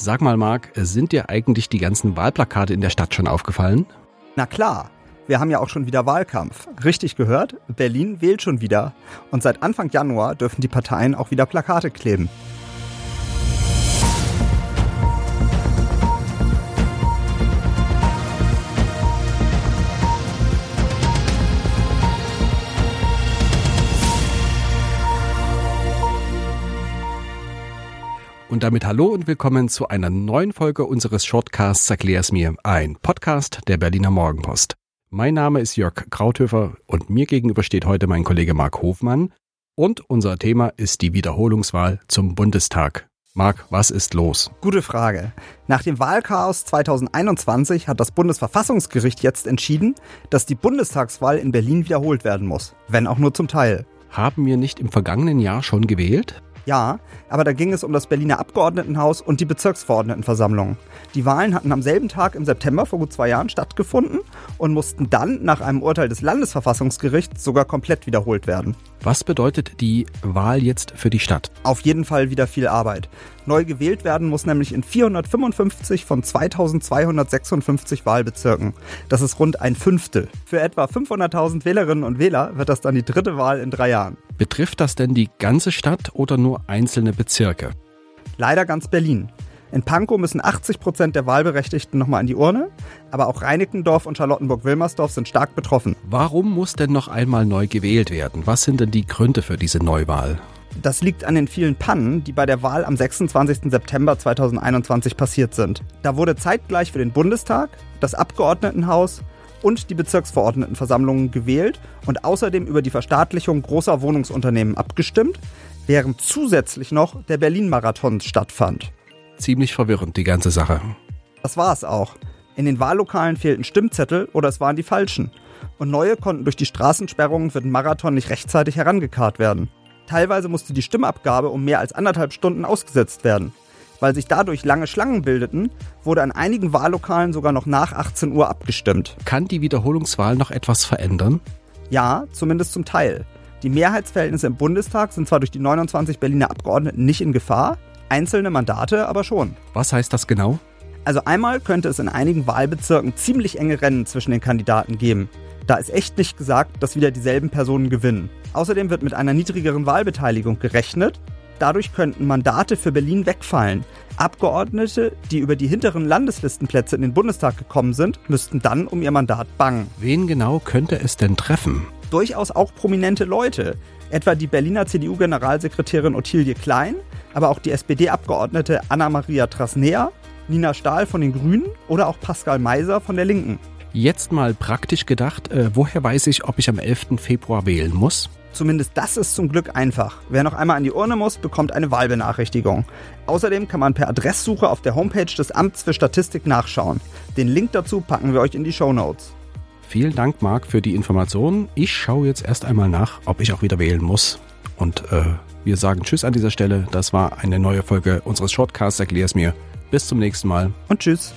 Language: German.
Sag mal, Marc, sind dir eigentlich die ganzen Wahlplakate in der Stadt schon aufgefallen? Na klar, wir haben ja auch schon wieder Wahlkampf. Richtig gehört, Berlin wählt schon wieder. Und seit Anfang Januar dürfen die Parteien auch wieder Plakate kleben. Und damit hallo und willkommen zu einer neuen Folge unseres Shortcasts Erklär's mir, ein Podcast der Berliner Morgenpost. Mein Name ist Jörg Krauthöfer und mir gegenüber steht heute mein Kollege Marc Hofmann und unser Thema ist die Wiederholungswahl zum Bundestag. Marc, was ist los? Gute Frage. Nach dem Wahlchaos 2021 hat das Bundesverfassungsgericht jetzt entschieden, dass die Bundestagswahl in Berlin wiederholt werden muss, wenn auch nur zum Teil. Haben wir nicht im vergangenen Jahr schon gewählt? Ja, aber da ging es um das Berliner Abgeordnetenhaus und die Bezirksverordnetenversammlung. Die Wahlen hatten am selben Tag im September vor gut zwei Jahren stattgefunden und mussten dann nach einem Urteil des Landesverfassungsgerichts sogar komplett wiederholt werden. Was bedeutet die Wahl jetzt für die Stadt? Auf jeden Fall wieder viel Arbeit. Neu gewählt werden muss nämlich in 455 von 2256 Wahlbezirken. Das ist rund ein Fünftel. Für etwa 500.000 Wählerinnen und Wähler wird das dann die dritte Wahl in drei Jahren. Betrifft das denn die ganze Stadt oder nur einzelne Bezirke? Leider ganz Berlin. In Pankow müssen 80 Prozent der Wahlberechtigten nochmal an die Urne, aber auch Reinickendorf und Charlottenburg-Wilmersdorf sind stark betroffen. Warum muss denn noch einmal neu gewählt werden? Was sind denn die Gründe für diese Neuwahl? Das liegt an den vielen Pannen, die bei der Wahl am 26. September 2021 passiert sind. Da wurde zeitgleich für den Bundestag, das Abgeordnetenhaus und die Bezirksverordnetenversammlungen gewählt und außerdem über die Verstaatlichung großer Wohnungsunternehmen abgestimmt, während zusätzlich noch der Berlin-Marathon stattfand. Ziemlich verwirrend, die ganze Sache. Das war es auch. In den Wahllokalen fehlten Stimmzettel oder es waren die falschen. Und neue konnten durch die Straßensperrungen für den Marathon nicht rechtzeitig herangekarrt werden. Teilweise musste die Stimmabgabe um mehr als anderthalb Stunden ausgesetzt werden. Weil sich dadurch lange Schlangen bildeten, wurde an einigen Wahllokalen sogar noch nach 18 Uhr abgestimmt. Kann die Wiederholungswahl noch etwas verändern? Ja, zumindest zum Teil. Die Mehrheitsverhältnisse im Bundestag sind zwar durch die 29 Berliner Abgeordneten nicht in Gefahr, einzelne Mandate aber schon. Was heißt das genau? Also einmal könnte es in einigen Wahlbezirken ziemlich enge Rennen zwischen den Kandidaten geben. Da ist echt nicht gesagt, dass wieder dieselben Personen gewinnen. Außerdem wird mit einer niedrigeren Wahlbeteiligung gerechnet. Dadurch könnten Mandate für Berlin wegfallen. Abgeordnete, die über die hinteren Landeslistenplätze in den Bundestag gekommen sind, müssten dann um ihr Mandat bangen. Wen genau könnte es denn treffen? Durchaus auch prominente Leute, etwa die Berliner CDU-Generalsekretärin Ottilie Klein, aber auch die SPD-Abgeordnete Anna-Maria Trasnea, Nina Stahl von den Grünen oder auch Pascal Meiser von der Linken. Jetzt mal praktisch gedacht, äh, woher weiß ich, ob ich am 11. Februar wählen muss? Zumindest das ist zum Glück einfach. Wer noch einmal an die Urne muss, bekommt eine Wahlbenachrichtigung. Außerdem kann man per Adresssuche auf der Homepage des Amts für Statistik nachschauen. Den Link dazu packen wir euch in die Show Notes. Vielen Dank, Marc, für die Informationen. Ich schaue jetzt erst einmal nach, ob ich auch wieder wählen muss. Und äh, wir sagen Tschüss an dieser Stelle. Das war eine neue Folge unseres Shortcasts. Erklär's mir. Bis zum nächsten Mal. Und Tschüss.